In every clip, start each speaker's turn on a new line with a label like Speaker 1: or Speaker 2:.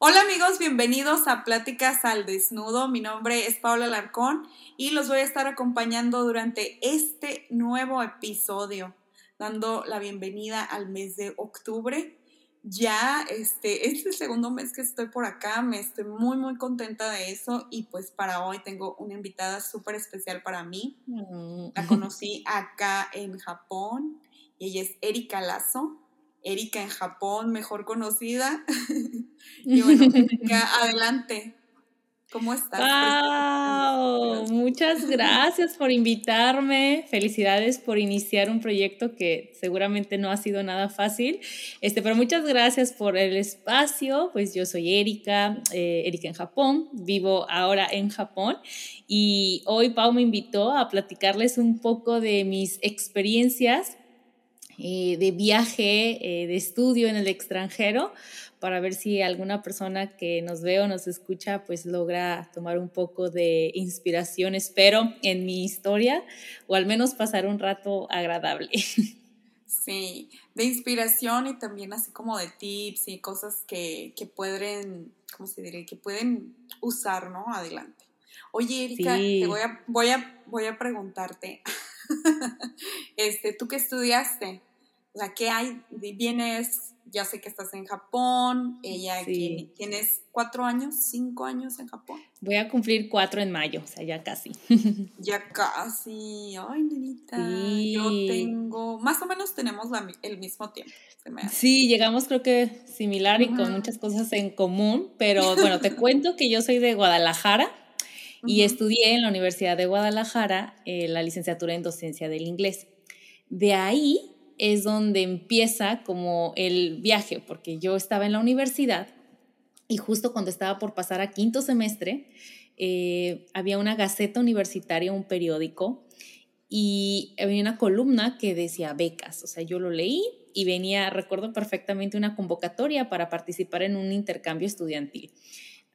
Speaker 1: Hola amigos, bienvenidos a Pláticas al Desnudo. Mi nombre es Paula Larcón y los voy a estar acompañando durante este nuevo episodio, dando la bienvenida al mes de octubre. Ya este, es el segundo mes que estoy por acá, me estoy muy muy contenta de eso y pues para hoy tengo una invitada súper especial para mí. Mm. La conocí acá en Japón y ella es Erika Lazo. Erika en Japón, mejor conocida. y bueno, Erika, adelante. ¿Cómo estás?
Speaker 2: ¡Wow! Muchas gracias por invitarme. Felicidades por iniciar un proyecto que seguramente no ha sido nada fácil. Este, pero muchas gracias por el espacio. Pues yo soy Erika, eh, Erika en Japón. Vivo ahora en Japón. Y hoy Pau me invitó a platicarles un poco de mis experiencias eh, de viaje, eh, de estudio en el extranjero, para ver si alguna persona que nos ve o nos escucha, pues logra tomar un poco de inspiración, espero, en mi historia, o al menos pasar un rato agradable.
Speaker 1: Sí, de inspiración y también así como de tips y cosas que, pueden, ¿cómo se diría? Que pueden usar, ¿no? Adelante. Oye, Erika, te voy a, voy a, voy a preguntarte, este, ¿tú qué estudiaste? O sea, ¿qué hay? Vienes, ya sé que estás en Japón, ella tienes cuatro años, cinco años en Japón.
Speaker 2: Voy a cumplir cuatro en mayo, o sea, ya casi.
Speaker 1: ya casi, ay, nenita. Yo tengo, más o menos tenemos el mismo tiempo.
Speaker 2: Sí, llegamos creo que similar y con muchas cosas en común, pero bueno, te cuento que yo soy de Guadalajara y estudié en la Universidad de Guadalajara eh, la licenciatura en docencia del inglés. De ahí es donde empieza como el viaje, porque yo estaba en la universidad y justo cuando estaba por pasar a quinto semestre, eh, había una gaceta universitaria, un periódico, y había una columna que decía becas, o sea, yo lo leí y venía, recuerdo perfectamente, una convocatoria para participar en un intercambio estudiantil.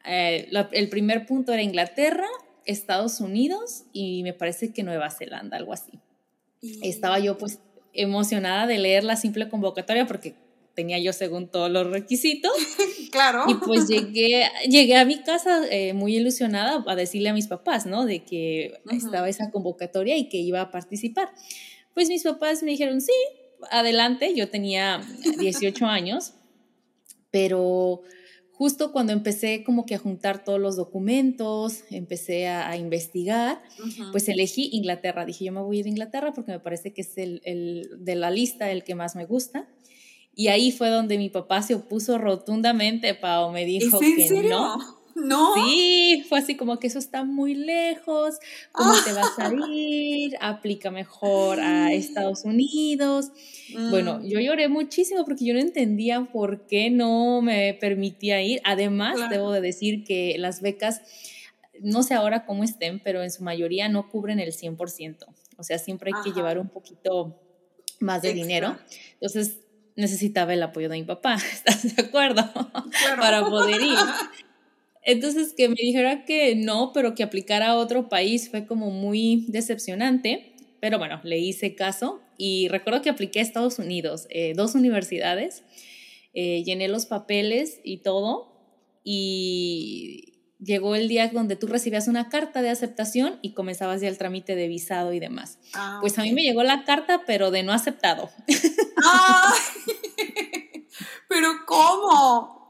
Speaker 2: Eh, el primer punto era Inglaterra, Estados Unidos y me parece que Nueva Zelanda, algo así. Estaba yo pues emocionada de leer la simple convocatoria porque tenía yo según todos los requisitos.
Speaker 1: claro.
Speaker 2: Y pues llegué, llegué a mi casa eh, muy ilusionada a decirle a mis papás, ¿no? De que estaba esa convocatoria y que iba a participar. Pues mis papás me dijeron, sí, adelante. Yo tenía 18 años, pero justo cuando empecé como que a juntar todos los documentos, empecé a, investigar, pues elegí Inglaterra. Dije, yo me voy a ir a Inglaterra porque me parece que es el, el, de la lista el que más me gusta. Y ahí fue donde mi papá se opuso rotundamente, Pau, me dijo que no
Speaker 1: ¿No?
Speaker 2: Sí, fue así como que eso está muy lejos, ¿cómo te vas a ir? Aplica mejor a Estados Unidos. Bueno, mm. yo lloré muchísimo porque yo no entendía por qué no me permitía ir. Además, debo de decir que las becas, no sé ahora cómo estén, pero en su mayoría no cubren el 100%. O sea, siempre hay que llevar un poquito más de dinero. Entonces, necesitaba el apoyo de mi papá, ¿estás de acuerdo? Para poder ir. Entonces, que me dijera que no, pero que aplicara a otro país fue como muy decepcionante. Pero bueno, le hice caso y recuerdo que apliqué a Estados Unidos, eh, dos universidades, eh, llené los papeles y todo. Y llegó el día donde tú recibías una carta de aceptación y comenzabas ya el trámite de visado y demás. Ah, pues a mí me llegó la carta, pero de no aceptado.
Speaker 1: ¿Pero cómo?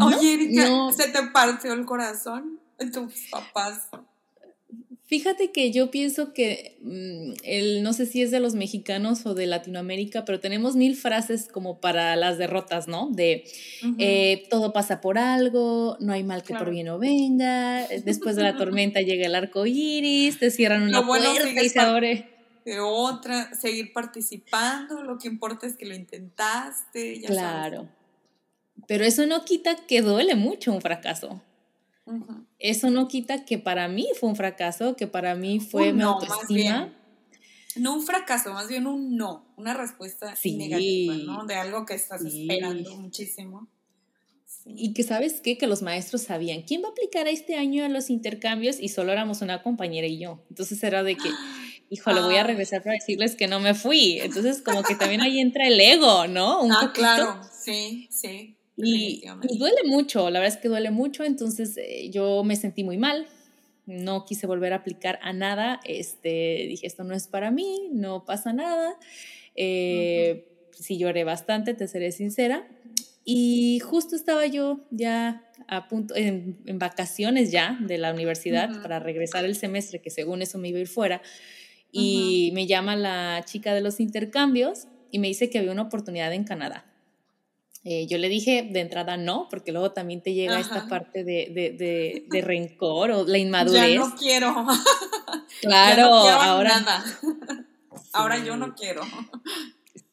Speaker 1: Oye, Erika, ¿se te partió el corazón en tus papás?
Speaker 2: Fíjate que yo pienso que mm, el, no sé si es de los mexicanos o de Latinoamérica, pero tenemos mil frases como para las derrotas, ¿no? De eh, todo pasa por algo, no hay mal que por bien no venga, después de la tormenta llega el arco iris, te cierran una puerta y se abre.
Speaker 1: De otra, seguir participando, lo que importa es que lo intentaste.
Speaker 2: claro. Pero eso no quita que duele mucho un fracaso. eso no quita que para mí fue un fracaso, que para mí fue mi autoestima.
Speaker 1: no un fracaso, más bien un no, una respuesta negativa, ¿no? De algo que estás esperando muchísimo.
Speaker 2: Y que sabes qué, que los maestros sabían quién va a aplicar este año a los intercambios y solo éramos una compañera y yo. Entonces era de que, hijo, le voy a regresar para decirles que no me fui. Entonces como que también ahí entra el ego, ¿no?
Speaker 1: ah, claro, sí, sí.
Speaker 2: Y, duele mucho, la verdad es que duele mucho, entonces eh, yo me sentí muy mal, no quise volver a aplicar a nada, este, dije, esto no es para mí, no pasa nada. Eh, Sí lloré bastante, te seré sincera, y justo estaba yo ya a punto, en, vacaciones ya de la universidad para regresar el semestre, que según eso me iba a ir fuera. Y me llama la chica de los intercambios y me dice que había una oportunidad en Canadá. Eh, yo le dije de entrada no, porque luego también te llega esta parte de, de, de, rencor o la inmadurez.
Speaker 1: Ya no quiero.
Speaker 2: Claro, ahora.
Speaker 1: Nada. Ahora yo no quiero.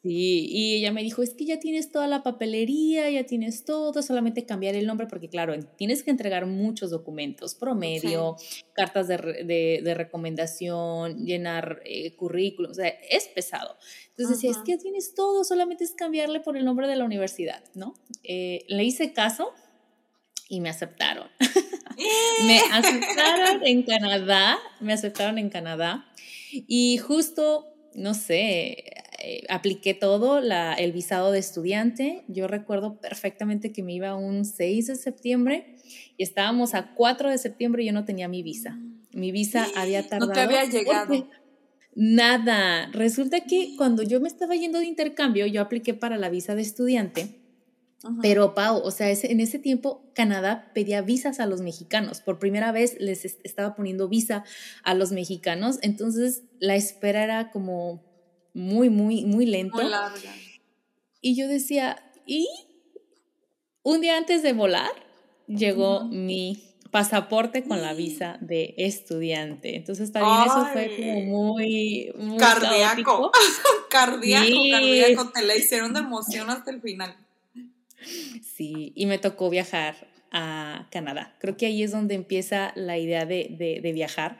Speaker 2: Sí, y ella me dijo, es que ya tienes toda la papelería, ya tienes todo, solamente cambiar el nombre, porque claro, tienes que entregar muchos documentos, promedio, cartas de, de, recomendación, llenar eh, currículum, o sea, es pesado. Entonces decía, es que ya tienes todo, solamente es cambiarle por el nombre de la universidad, ¿no? Eh, le hice caso y me aceptaron. me aceptaron en Canadá, me aceptaron en Canadá y justo, no sé, eh, apliqué todo, la, el visado de estudiante. Yo recuerdo perfectamente que me iba un 6 de septiembre y estábamos a 4 de septiembre y yo no tenía mi visa. Mi visa había tardado.
Speaker 1: No te había llegado.
Speaker 2: Nada. Resulta que cuando yo me estaba yendo de intercambio, yo apliqué para la visa de estudiante. Pero, Pau, o sea, en ese tiempo Canadá pedía visas a los mexicanos. Por primera vez les estaba poniendo visa a los mexicanos. Entonces, la espera era como muy, muy, muy lento. Y yo decía, ¿y? Un día antes de volar, llegó mi pasaporte con la visa de estudiante. Entonces también eso fue como muy,
Speaker 1: cardíaco. cardíaco, cardíaco. Te la hicieron de emoción hasta el final.
Speaker 2: Sí, y me tocó viajar a Canadá. Creo que ahí es donde empieza la idea de, de viajar.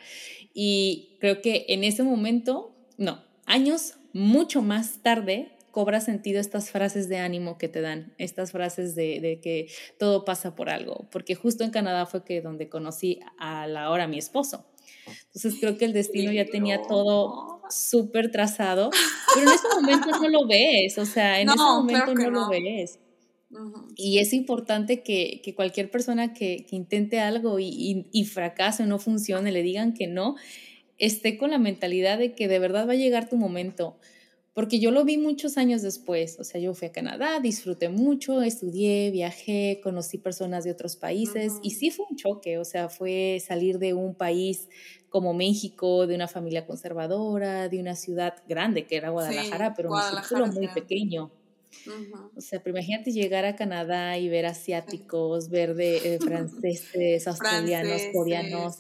Speaker 2: Y creo que en ese momento, no, años mucho más tarde cobra sentido estas frases de ánimo que te dan, estas frases de, que todo pasa por algo, porque justo en Canadá fue que donde conocí a la ahora mi esposo. Entonces creo que el destino ya tenía todo súper trazado, pero en ese momento no lo ves, o sea, en ese momento no, lo ves. Y es importante que, cualquier persona que, intente algo y, y, y fracase o no funcione, le digan que no, esté con la mentalidad de que de verdad va a llegar tu momento. Porque yo lo vi muchos años después, o sea, yo fui a Canadá, disfruté mucho, estudié, viajé, conocí personas de otros países y sí fue un choque, o sea, fue salir de un país como México, de una familia conservadora, de una ciudad grande que era Guadalajara, pero un círculo muy pequeño. O sea, pero imagínate llegar a Canadá y ver asiáticos, ver de eh, franceses, australianos, coreanos.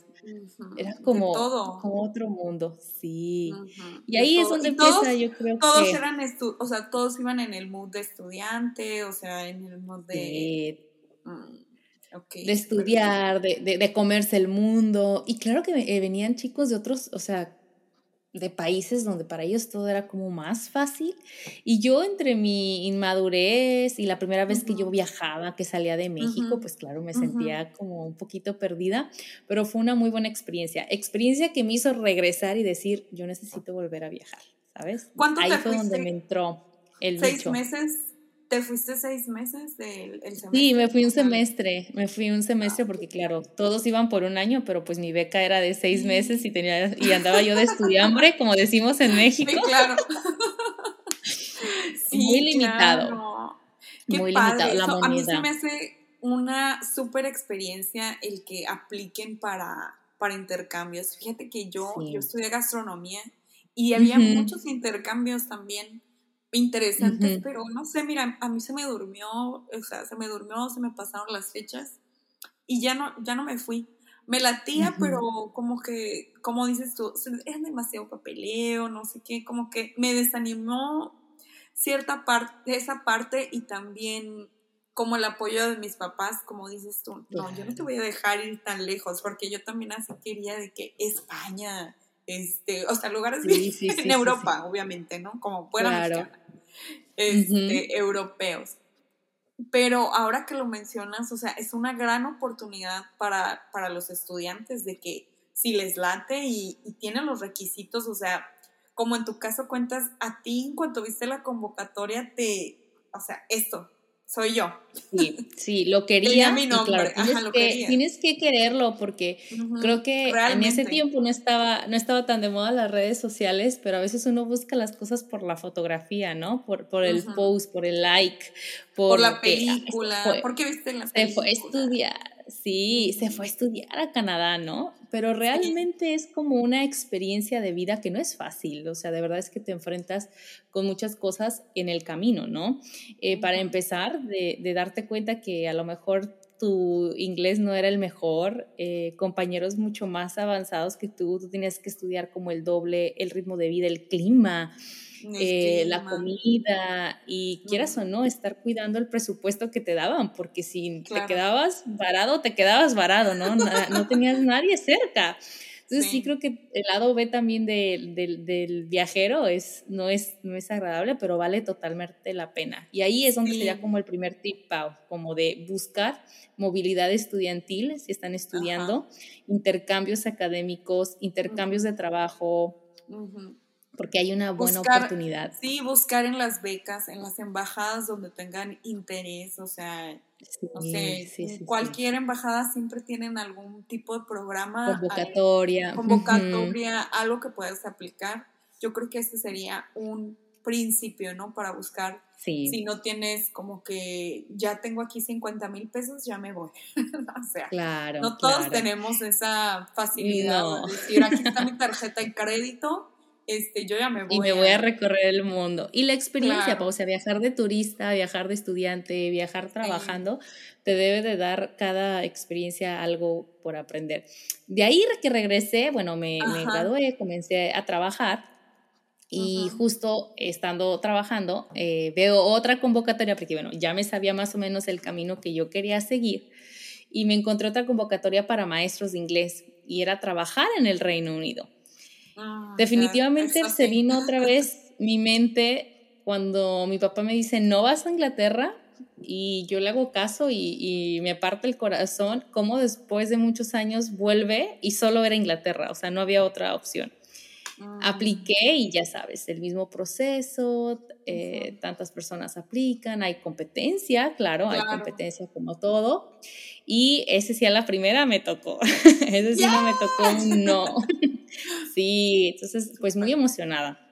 Speaker 2: Era como, como otro mundo, sí. Y ahí es donde empieza, yo creo
Speaker 1: todos que... eran, o sea, todos iban en el mood de estudiante, o sea, en el mood de...
Speaker 2: Mm, de estudiar, de, de, de, comerse el mundo. Y claro que eh, venían chicos de otros, o sea, de países donde para ellos todo era como más fácil. Y yo entre mi inmadurez y la primera vez que yo viajaba, que salía de México, pues claro, me sentía como un poquito perdida, pero fue una muy buena experiencia. Experiencia que me hizo regresar y decir, yo necesito volver a viajar, ¿sabes? Ahí fue donde me entró el
Speaker 1: ¿Seis meses? ¿Te fuiste seis meses del semestre?
Speaker 2: Sí, me fui un semestre, me fui un semestre porque claro, todos iban por un año, pero pues mi beca era de seis meses y tenía y andaba yo de estudiambre, como decimos en México.
Speaker 1: Sí, claro.
Speaker 2: muy limitado. muy limitado la.
Speaker 1: A mí se me hace una súper experiencia el que apliquen para, para intercambios. Fíjate que yo, yo estudié gastronomía y había muchos intercambios también interesantes, pero no sé, mira, a mí se me durmió, o sea, se me durmió, se me pasaron las fechas y ya no, ya no me fui. Me latía, pero como que, como dices tú, es demasiado papeleo, no sé qué, como que me desanimó cierta parte, esa parte y también como el apoyo de mis papás, como dices tú, no, yo no te voy a dejar ir tan lejos, porque yo también así quería de que España, este, o sea, lugares en Europa, obviamente, ¿no? Como fuera este, europeos. Pero ahora que lo mencionas, o sea, es una gran oportunidad para, para los estudiantes de que si les late y, y tienen los requisitos, o sea, como en tu caso cuentas, a ti en cuanto viste la convocatoria, te, o sea, esto, soy yo.
Speaker 2: Sí, sí, lo quería. Mi nombre. tienes, que, tienes, que, quererlo porque creo que en ese tiempo no estaba, no estaba tan de moda las redes sociales, pero a veces uno busca las cosas por la fotografía, ¿no? Por, por el post, por el like,
Speaker 1: por, la película. ¿Por qué viste las
Speaker 2: películas? Se fue a estudiar, sí, se fue a estudiar a Canadá, ¿no? pero realmente es como una experiencia de vida que no es fácil, o sea, de verdad es que te enfrentas con muchas cosas en el camino, ¿no? Eh, para empezar, de, darte cuenta que a lo mejor tu inglés no era el mejor, eh, compañeros mucho más avanzados que tú, tú tenías que estudiar como el doble, el ritmo de vida, el clima, eh, la comida y quieras o no, estar cuidando el presupuesto que te daban, porque si te quedabas varado, te quedabas varado, ¿no? No, tenías nadie cerca. Entonces sí. creo que el lado B también del viajero es no, es, no es agradable, pero vale totalmente la pena. Y ahí es donde sería como el primer tip, Pau, como de buscar movilidad estudiantil, si están estudiando, intercambios académicos, intercambios de trabajo porque hay una buena oportunidad.
Speaker 1: Sí, buscar en las becas, en las embajadas donde tengan interés, o sea, no sé, cualquier embajada siempre tienen algún tipo de programa.
Speaker 2: Convocatoria.
Speaker 1: convocatoria, algo que puedas aplicar. Yo creo que este sería un principio, ¿no? Para buscar. Si no tienes como que ya tengo aquí 50 mil pesos, ya me voy. o sea, claro, no todos tenemos esa facilidad de decir, aquí está mi tarjeta de crédito este, yo ya me voy.
Speaker 2: Y me voy a, recorrer el mundo. Y la experiencia, o sea, viajar de turista, viajar de estudiante, viajar trabajando, te debe de dar cada experiencia algo por aprender. De ahí que regresé, bueno, me, me gradué, comencé a trabajar. Y justo estando trabajando, eh, veo otra convocatoria, porque bueno, ya me sabía más o menos el camino que yo quería seguir. Y me encontré otra convocatoria para maestros de inglés y era trabajar en el Reino Unido. Ah, Definitivamente se vino otra vez mi mente cuando mi papá me dice, no vas a Inglaterra, y yo le hago caso y, me parte el corazón, como después de muchos años vuelve y solo era Inglaterra, o sea, no había otra opción. Mm. Apliqué y ya sabes, el mismo proceso, eh, tantas personas aplican, hay competencia, claro, hay competencia como todo. Y ese sí a la primera me tocó, ese sí no me tocó, no. sí, entonces pues muy emocionada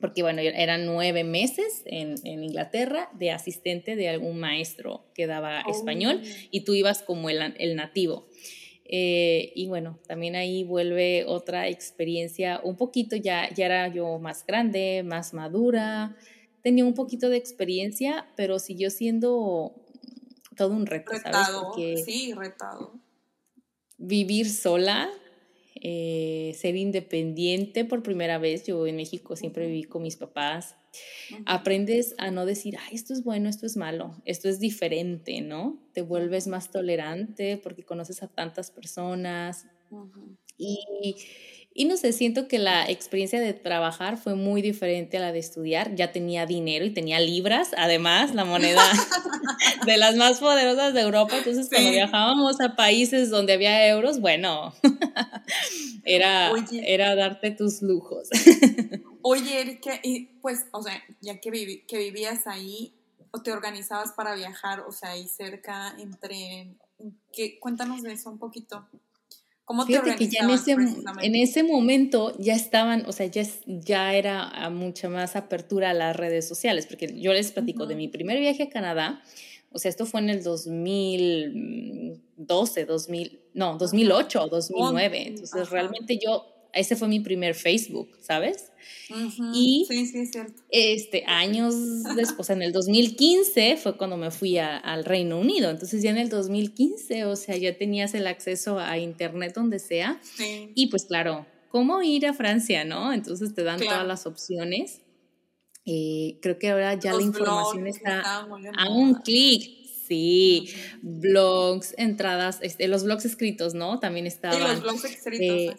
Speaker 2: porque bueno, eran nueve meses en, en, Inglaterra de asistente de algún maestro que daba español oh. y tú ibas como el, el nativo. Eh, y bueno, también ahí vuelve otra experiencia, un poquito ya, ya era yo más grande, más madura, tenía un poquito de experiencia, pero siguió siendo todo un reto,
Speaker 1: retado, sí, retado.
Speaker 2: Vivir sola, eh, ser independiente por primera vez. Yo en México siempre viví con mis papás. Aprendes a no decir, Ay, esto es bueno, esto es malo, esto es diferente, ¿no? Te vuelves más tolerante porque conoces a tantas personas. Y y no sé, siento que la experiencia de trabajar fue muy diferente a la de estudiar. Ya tenía dinero y tenía libras, además, la moneda de las más poderosas de Europa. Entonces, cuando viajábamos a países donde había euros, bueno, era, era darte tus lujos.
Speaker 1: Oye, Erika, y pues, o sea, ya que, que vivías ahí, o te organizabas para viajar, o sea, ahí cerca, entre... ¿qué? Cuéntanos de eso un poquito.
Speaker 2: ¿Cómo Fíjate que ya en ese, en ese momento ya estaban, o sea, ya, ya era mucha más apertura a las redes sociales, porque yo les platico de mi primer viaje a Canadá, o sea, esto fue en el 2012, 2000, no, 2008 o 2009, entonces realmente yo ese fue mi primer Facebook, ¿sabes? Y
Speaker 1: sí, sí, es cierto.
Speaker 2: Este, años después, en el 2015 fue cuando me fui al Reino Unido. Entonces ya en el 2015, o sea, ya tenías el acceso a internet donde sea. Sí. Y pues claro, ¿cómo ir a Francia, no? Entonces te dan todas las opciones. Eh, creo que ahora ya la información está a un clic. Sí, blogs, entradas, este, los blogs escritos, ¿no? También estaban. Sí,
Speaker 1: los blogs escritos. Eh,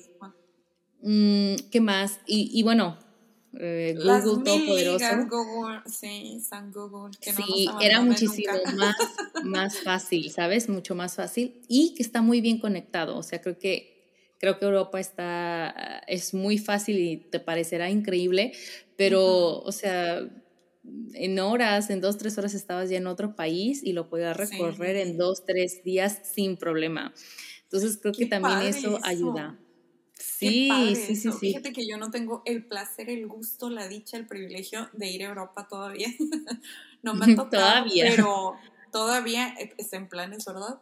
Speaker 2: ¿Qué más? Y, y bueno, eh, Google
Speaker 1: Todopoderoso. Google, sí, San Google. Que no
Speaker 2: sí, era muchísimo más, más fácil, ¿sabes? Mucho más fácil y que está muy bien conectado. O sea, creo que, creo que Europa está, es muy fácil y te parecerá increíble, pero, o sea, en horas, en dos, tres horas estabas ya en otro país y lo podías recorrer en dos, tres días sin problema. Entonces creo que también eso, ayuda.
Speaker 1: Sí, sí, sí, sí. Fíjate que yo no tengo el placer, el gusto, la dicha, el privilegio de ir a Europa todavía. no me ha tocado, todavía. pero todavía está en planes, ¿verdad?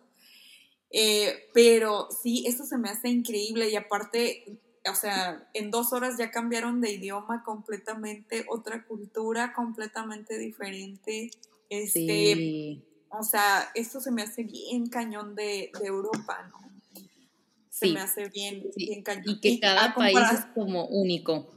Speaker 1: Eh, pero sí, esto se me hace increíble y aparte o sea, en dos horas ya cambiaron de idioma completamente, otra cultura completamente diferente. Este, O sea, esto se me hace bien cañón de, Europa, ¿no? Se me hace bien, bien cañón.
Speaker 2: Y que cada país es como único.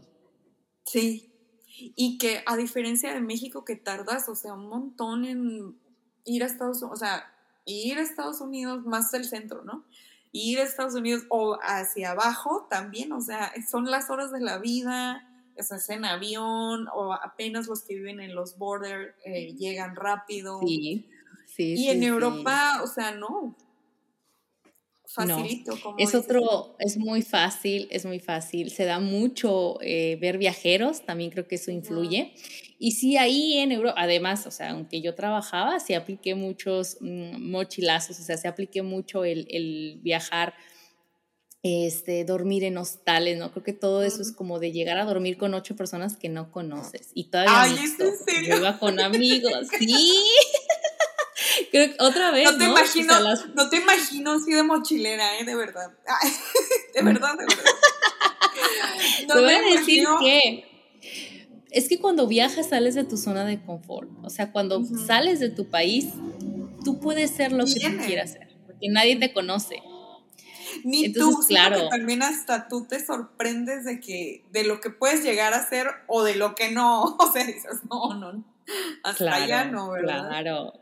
Speaker 1: Sí. Y que a diferencia de México que tardas, o sea, un montón en ir a Estados Unidos, o sea, ir a Estados Unidos más del centro, ¿no? ir a Estados Unidos o hacia abajo también, o sea, son las horas de la vida, es en avión o apenas los que viven en los borders eh, llegan rápido. Sí, sí. Y en Europa, o sea, no,
Speaker 2: facilito. es otro, es muy fácil, es muy fácil. Se da mucho eh, ver viajeros, también creo que eso influye. Y sí, ahí en Europa, además, o sea, aunque yo trabajaba, sí apliqué muchos mm, mochilazos, o sea, se apliqué mucho el, viajar este, dormir en hostales, ¿no? Creo que todo eso es como de llegar a dormir con ocho personas que no conoces. Y todavía
Speaker 1: Ay, ¿es en serio?
Speaker 2: Yo iba con amigos, sí. Creo que otra vez.
Speaker 1: No te imagino, no te imagino así de mochilera, ¿eh? De verdad. de verdad, de verdad.
Speaker 2: No te voy a decir que es que cuando viajas sales de tu zona de confort. O sea, cuando sales de tu país, tú puedes ser lo que tú quieras ser, porque nadie te conoce.
Speaker 1: Ni tú, claro. también hasta tú te sorprendes de que de lo que puedes llegar a ser o de lo que no. O sea, dices, no, no, hasta allá no, ¿verdad?
Speaker 2: Claro,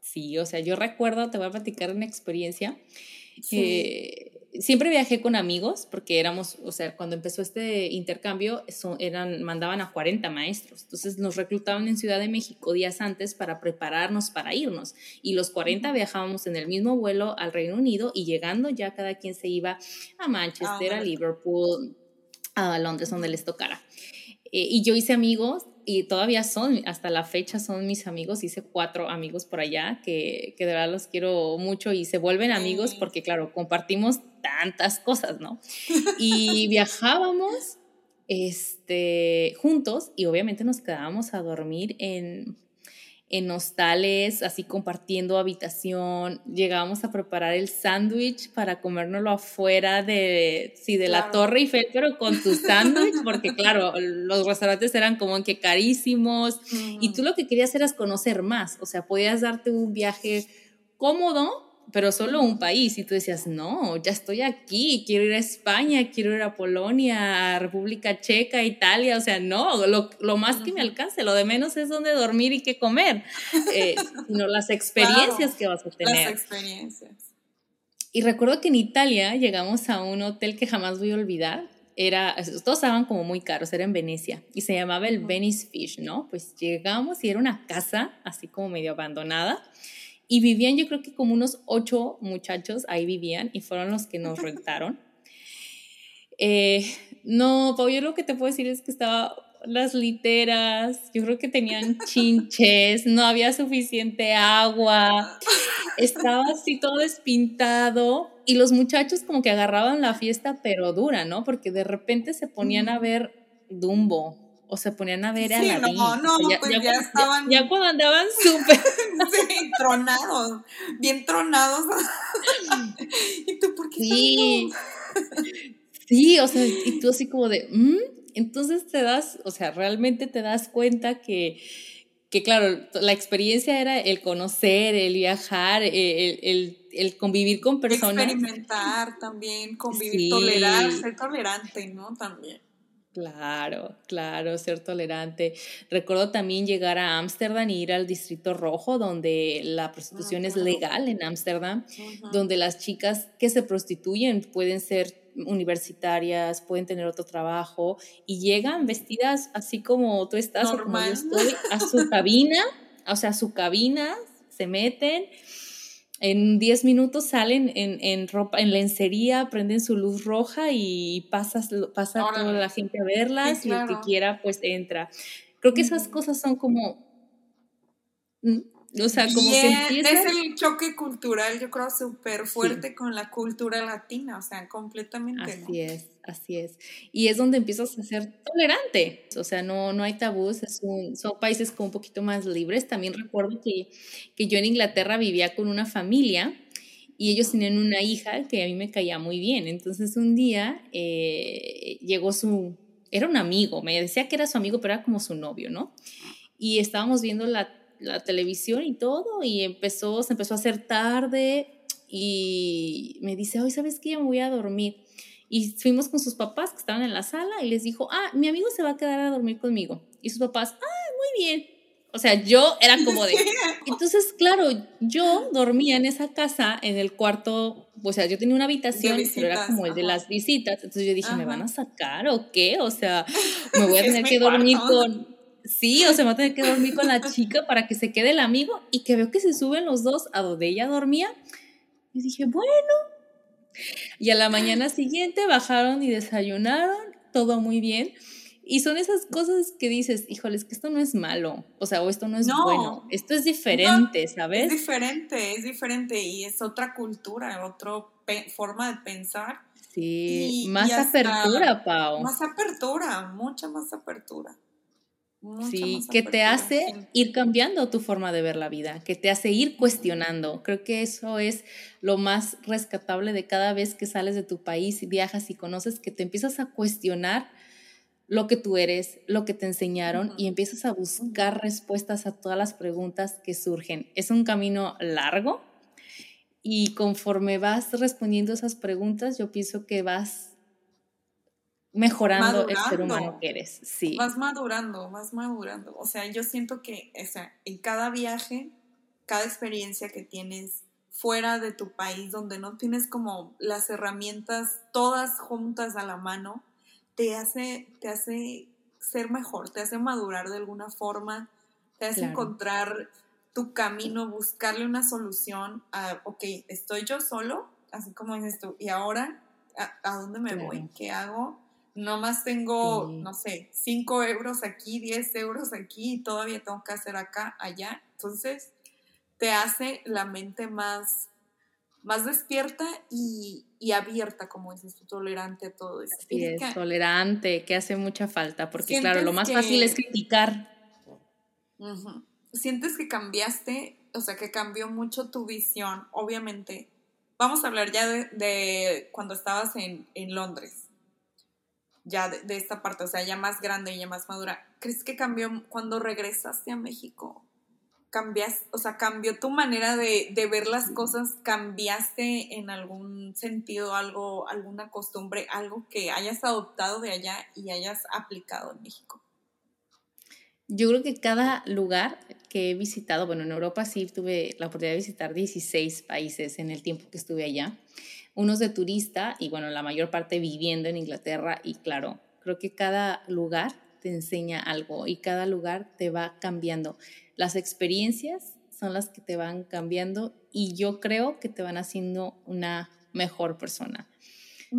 Speaker 2: Sí, o sea, yo recuerdo, te voy a platicar una experiencia. que siempre viajé con amigos porque éramos, o sea, cuando empezó este intercambio, eran, mandaban a 40 maestros. Entonces nos reclutaban en Ciudad de México días antes para prepararnos para irnos. Y los 40 viajábamos en el mismo vuelo al Reino Unido y llegando ya cada quien se iba a Manchester, a Liverpool, a Londres, donde les tocara. Eh, y yo hice amigos y todavía son, hasta la fecha son mis amigos, hice cuatro amigos por allá que, que de verdad los quiero mucho y se vuelven amigos porque claro, compartimos tantas cosas, ¿no? Y viajábamos este, juntos y obviamente nos quedábamos a dormir en en hostales, así compartiendo habitación. Llegábamos a preparar el sándwich para comérnoslo afuera de, sí, de la Torre Eiffel, pero con tu sándwich, porque claro, los restaurantes eran como que carísimos. Y tú lo que querías era conocer más, o sea, podías darte un viaje cómodo pero solo un país. Y tú decías, no, ya estoy aquí, quiero ir a España, quiero ir a Polonia, a República Checa, Italia, o sea, no, lo, lo más que me alcance, lo de menos es dónde dormir y qué comer, eh, sino las experiencias que vas a tener.
Speaker 1: Las experiencias.
Speaker 2: Y recuerdo que en Italia llegamos a un hotel que jamás voy a olvidar. Era, todos estaban como muy caros, era en Venecia y se llamaba el Venice Fish, ¿no? Pues llegamos y era una casa así como medio abandonada y vivían, yo creo que como unos ocho muchachos ahí vivían y fueron los que nos rentaron. Eh, no, Pau, yo lo que te puedo decir es que estaba las literas, yo creo que tenían chinches, no había suficiente agua, estaba así todo despintado y los muchachos como que agarraban la fiesta pero dura, ¿no? Porque de repente se ponían a ver Dumbo o se ponían a ver a la
Speaker 1: No, no, pues ya, estaban.
Speaker 2: Ya cuando andaban súper.
Speaker 1: sí, tronados, bien tronados. ¿Y tú por qué
Speaker 2: Sí. sí, o sea, y tú así como de. ¿Mm? Entonces te das, o sea, realmente te das cuenta que, que, claro, la experiencia era el conocer, el viajar, el, el, el convivir con personas.
Speaker 1: Experimentar también, convivir, tolerar, ser tolerante, ¿no? También.
Speaker 2: Claro, claro, ser tolerante. Recuerdo también llegar a Ámsterdam y ir al Distrito Rojo, donde la ah, prostitución es legal en Ámsterdam, donde las chicas que se prostituyen pueden ser universitarias, pueden tener otro trabajo y llegan vestidas así como tú estás o como yo estoy a su cabina, o sea, a su cabina, se meten en 10 minutos salen en, en, ropa, en lencería, prenden su luz roja y pasas, pasa toda la gente a verlas y el que quiera pues entra. Creo que esas cosas son como...
Speaker 1: Mm, o sea, como que Es el choque cultural, yo creo, súper fuerte con la cultura latina, o sea, completamente.
Speaker 2: Así es. Así es. Y es donde empiezas a ser tolerante. O sea, no, no hay tabús, es son países como un poquito más libres. También recuerdo que, que yo en Inglaterra vivía con una familia y ellos tenían una hija que a mí me caía muy bien. Entonces un día eh, llegó su, era un amigo, me decía que era su amigo, pero era como su novio, ¿no? Y estábamos viendo la, la televisión y todo y empezó, se empezó a hacer tarde y me dice, hoy sabes qué, ya me voy a dormir. Y fuimos con sus papás que estaban en la sala y les dijo, ah, mi amigo se va a quedar a dormir conmigo. Y sus papás, ah, muy bien. O sea, yo era como de... Entonces, claro, yo dormía en esa casa, en el cuarto, o sea, yo tenía una habitación, pero era como el de las visitas. Entonces yo dije, ¿me van a sacar o qué? O sea, me voy a tener que dormir con... Sí, o sea, me voy a tener que dormir con la chica para que se quede el amigo y que veo que se suben los dos a donde ella dormía. Y dije, bueno, y a la mañana siguiente bajaron y desayunaron, todo muy bien. Y son esas cosas que dices, híjoles, que esto no es malo, o sea, o esto no es bueno, esto es diferente, ¿sabes?
Speaker 1: Es diferente, es diferente y es otra cultura, otra forma de pensar.
Speaker 2: Sí, más apertura, Pau.
Speaker 1: Más apertura, mucha más apertura
Speaker 2: sí, que te hace ir cambiando tu forma de ver la vida, que te hace ir cuestionando. Creo que eso es lo más rescatable de cada vez que sales de tu país y viajas y conoces, que te empiezas a cuestionar lo que tú eres, lo que te enseñaron y empiezas a buscar respuestas a todas las preguntas que surgen. Es un camino largo y conforme vas respondiendo esas preguntas, yo pienso que vas mejorando el ser humano que eres. Sí.
Speaker 1: Vas madurando, vas madurando. O sea, yo siento que o sea, en cada viaje, cada experiencia que tienes fuera de tu país, donde no tienes como las herramientas todas juntas a la mano, te hace, te hace ser mejor, te hace madurar de alguna forma, te hace encontrar tu camino, buscarle una solución a, ok, estoy yo solo, así como dices tú, y ahora, ¿a, dónde me voy? ¿Qué hago? Más tengo, no sé, 5 euros aquí, 10 euros aquí y todavía tengo que hacer acá, allá. Entonces, te hace la mente más, más despierta y, abierta, como dices tú, tolerante a todo eso.
Speaker 2: Sí, es tolerante, que hace mucha falta, porque claro, lo más fácil es criticar.
Speaker 1: Sientes que cambiaste, o sea, que cambió mucho tu visión, obviamente. Vamos a hablar ya de, cuando estabas en, en Londres ya de, esta parte, o sea, ya más grande y ya más madura, ¿crees que cambió cuando regresaste a México? ¿Cambias, o sea, cambió tu manera de, ver las cosas? ¿Cambiaste en algún sentido algo, alguna costumbre, algo que hayas adoptado de allá y hayas aplicado en México?
Speaker 2: Yo creo que cada lugar que he visitado, bueno, en Europa sí tuve la oportunidad de visitar 16 países en el tiempo que estuve allá unos de turista y bueno, la mayor parte viviendo en Inglaterra y claro, creo que cada lugar te enseña algo y cada lugar te va cambiando. Las experiencias son las que te van cambiando y yo creo que te van haciendo una mejor persona.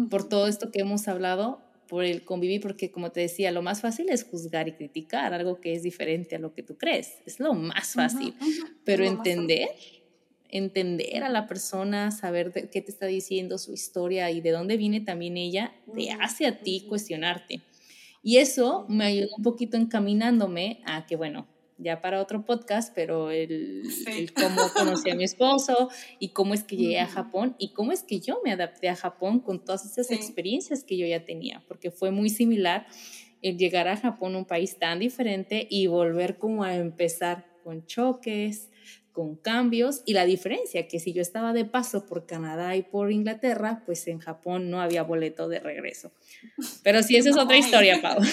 Speaker 2: Por todo esto que hemos hablado, por el convivir, porque como te decía, lo más fácil es juzgar y criticar algo que es diferente a lo que tú crees. Es lo más fácil. Pero entender entender a la persona, saber qué te está diciendo su historia y de dónde viene también ella, te hace a ti cuestionarte. Y eso me ayudó un poquito encaminándome a que, bueno, ya para otro podcast, pero el, cómo conocí a mi esposo y cómo es que llegué a Japón y cómo es que yo me adapté a Japón con todas esas experiencias que yo ya tenía, porque fue muy similar el llegar a Japón, un país tan diferente, y volver como a empezar con choques, con cambios y la diferencia que si yo estaba de paso por Canadá y por Inglaterra, pues en Japón no había boleto de regreso. Pero sí, esa es otra historia, Pau.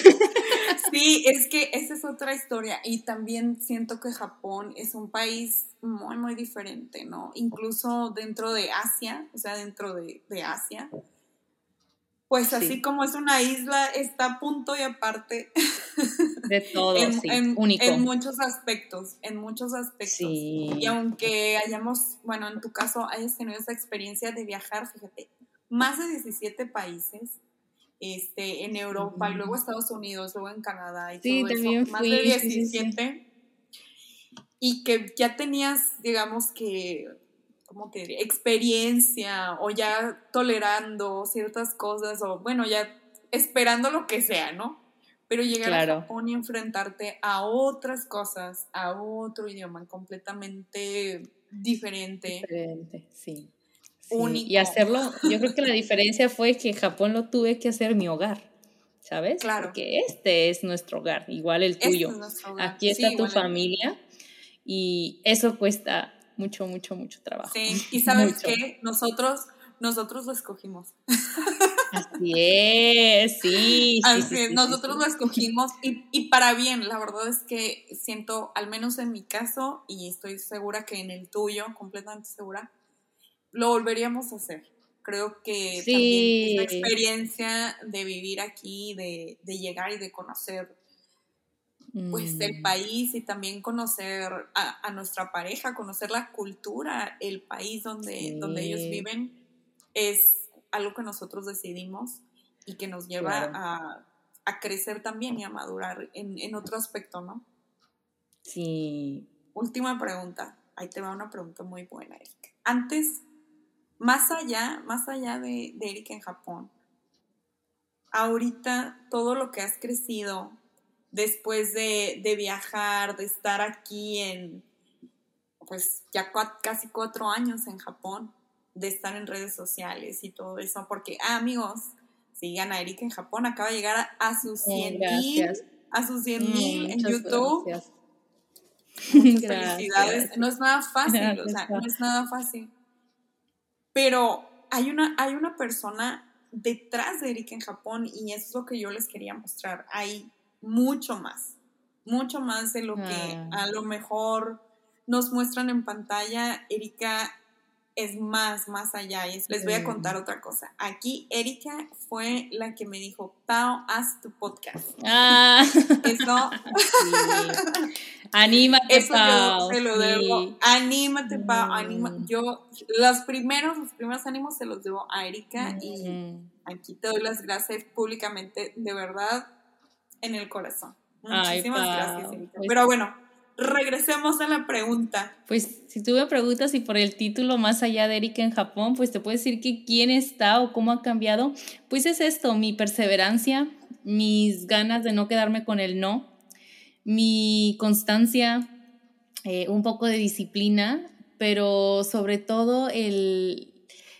Speaker 1: Sí, es que esa es otra historia y también siento que Japón es un país muy, muy diferente, ¿no? Incluso dentro de Asia, o sea, dentro de, de Asia, pues así como es una isla, está a punto y aparte.
Speaker 2: De todo,
Speaker 1: en,
Speaker 2: sí,
Speaker 1: único. En muchos aspectos, en muchos aspectos. Sí. Y aunque hayamos, bueno, en tu caso hayas tenido esa experiencia de viajar, fíjate, más de 17 países, este, en Europa y luego Estados Unidos, luego en Canadá y sí, todo también eso, más de 17. y que ya tenías, digamos que como que experiencia o ya tolerando ciertas cosas o bueno, ya esperando lo que sea, ¿no? Pero llegar a Japón y enfrentarte a otras cosas, a otro idioma completamente diferente.
Speaker 2: Diferente, sí. Único. Y hacerlo, yo creo que la diferencia fue que Japón lo tuve que hacer mi hogar. ¿Sabes? Claro. Porque este es nuestro hogar, igual el este tuyo. Aquí está tu familia y eso cuesta mucho, mucho, mucho trabajo.
Speaker 1: Sí, y sabes qué, nosotros, nosotros lo escogimos.
Speaker 2: Así es, sí.
Speaker 1: Así es, nosotros lo escogimos y, y, para bien, la verdad es que siento, al menos en mi caso, y estoy segura que en el tuyo, completamente segura, lo volveríamos a hacer. Creo que también la experiencia de vivir aquí, de, de llegar y de conocer pues el mm. país y también conocer a, nuestra pareja, conocer la cultura, el país donde, donde ellos viven, es algo que nosotros decidimos y que nos lleva a, crecer también y a madurar en, otro aspecto, ¿no?
Speaker 2: Sí.
Speaker 1: Última pregunta. Ahí te va una pregunta muy buena, Erika. Antes, más allá, más allá de, de Erika en Japón, ahorita todo lo que has crecido, después de, viajar, de estar aquí en, pues ya casi cuatro años en Japón, de estar en redes sociales y todo eso, porque, ah, amigos, sigan a Erika en Japón, acaba de llegar a, sus 100 mil, a sus 100 mm, mil en YouTube. Muchas felicidades. No es nada fácil, o sea, no es nada fácil. Pero hay una, hay una persona detrás de Erika en Japón y eso es lo que yo les quería mostrar. Hay mucho más, mucho más de lo que a lo mejor nos muestran en pantalla. Erika es más, más allá. Y les voy a contar otra cosa. Aquí Erika fue la que me dijo, Pau, haz tu podcast.
Speaker 2: Ah.
Speaker 1: Eso.
Speaker 2: Anímate, Pau.
Speaker 1: Yo lo debo. Anímate, Pau. Yo, los primeros, los primeros ánimos se los debo a Erika. Y aquí te doy las gracias públicamente. De verdad, en el corazón. Muchísimas gracias, pues Pero bueno, regresemos a la pregunta.
Speaker 2: Pues si tú me preguntas si por el título Más allá de Erika en Japón, pues te puedo decir que quién está o cómo ha cambiado. Pues es esto, mi perseverancia, mis ganas de no quedarme con el no, mi constancia, eh, un poco de disciplina, pero sobre todo el,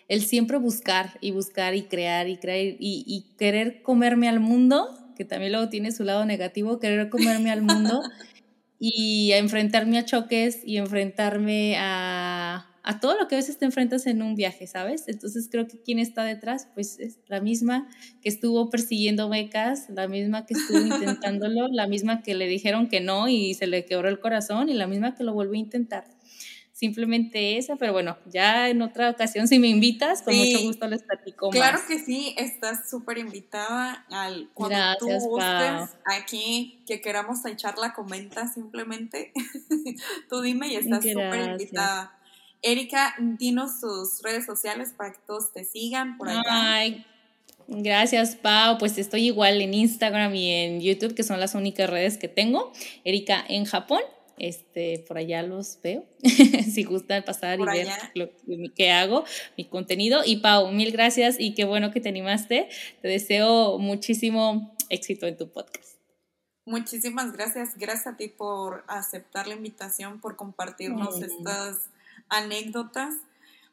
Speaker 2: el siempre buscar y buscar y crear y crear y, y querer comerme al mundo que también luego tiene su lado negativo, querer comerme al mundo y a enfrentarme a choques y enfrentarme a, a, todo lo que a veces te enfrentas en un viaje, ¿sabes? Entonces creo que quien está detrás, pues es la misma que estuvo persiguiendo becas, la misma que estuvo intentándolo, la misma que le dijeron que no y se le quebró el corazón y la misma que lo volvió a intentar simplemente esa, pero bueno, ya en otra ocasión si me invitas, con mucho gusto les platico
Speaker 1: claro más. Claro que sí, estás súper invitada al cuando Gracias, tú gustes aquí que queramos echarla comenta simplemente. tú dime y estás súper invitada. Erika, dinos tus redes sociales para que todos te sigan por allá.
Speaker 2: Ay, Gracias, Pau. Pues estoy igual en Instagram y en YouTube, que son las únicas redes que tengo. Erika en Japón este, por allá los veo, si gusta pasar y ver lo que hago, mi contenido. Y Pau, mil gracias y qué bueno que te animaste. Te deseo muchísimo éxito en tu podcast.
Speaker 1: Muchísimas gracias. Gracias a ti por aceptar la invitación, por compartirnos estas anécdotas.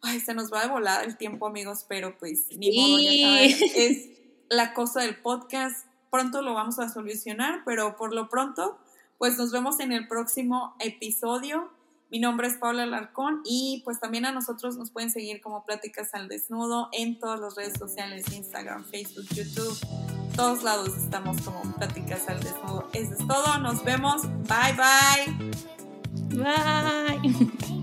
Speaker 1: Ay, se nos va a volar el tiempo, amigos, pero pues ni modo, ya es la cosa del podcast. Pronto lo vamos a solucionar, pero por lo pronto pues nos vemos en el próximo episodio Mi nombre es Paula Alarcón y pues también a nosotros nos pueden seguir como Pláticas al Desnudo en todas las redes sociales, Instagram, Facebook, YouTube, todos lados estamos como Pláticas al Desnudo. Eso es todo, nos vemos, bye bye.
Speaker 2: Bye.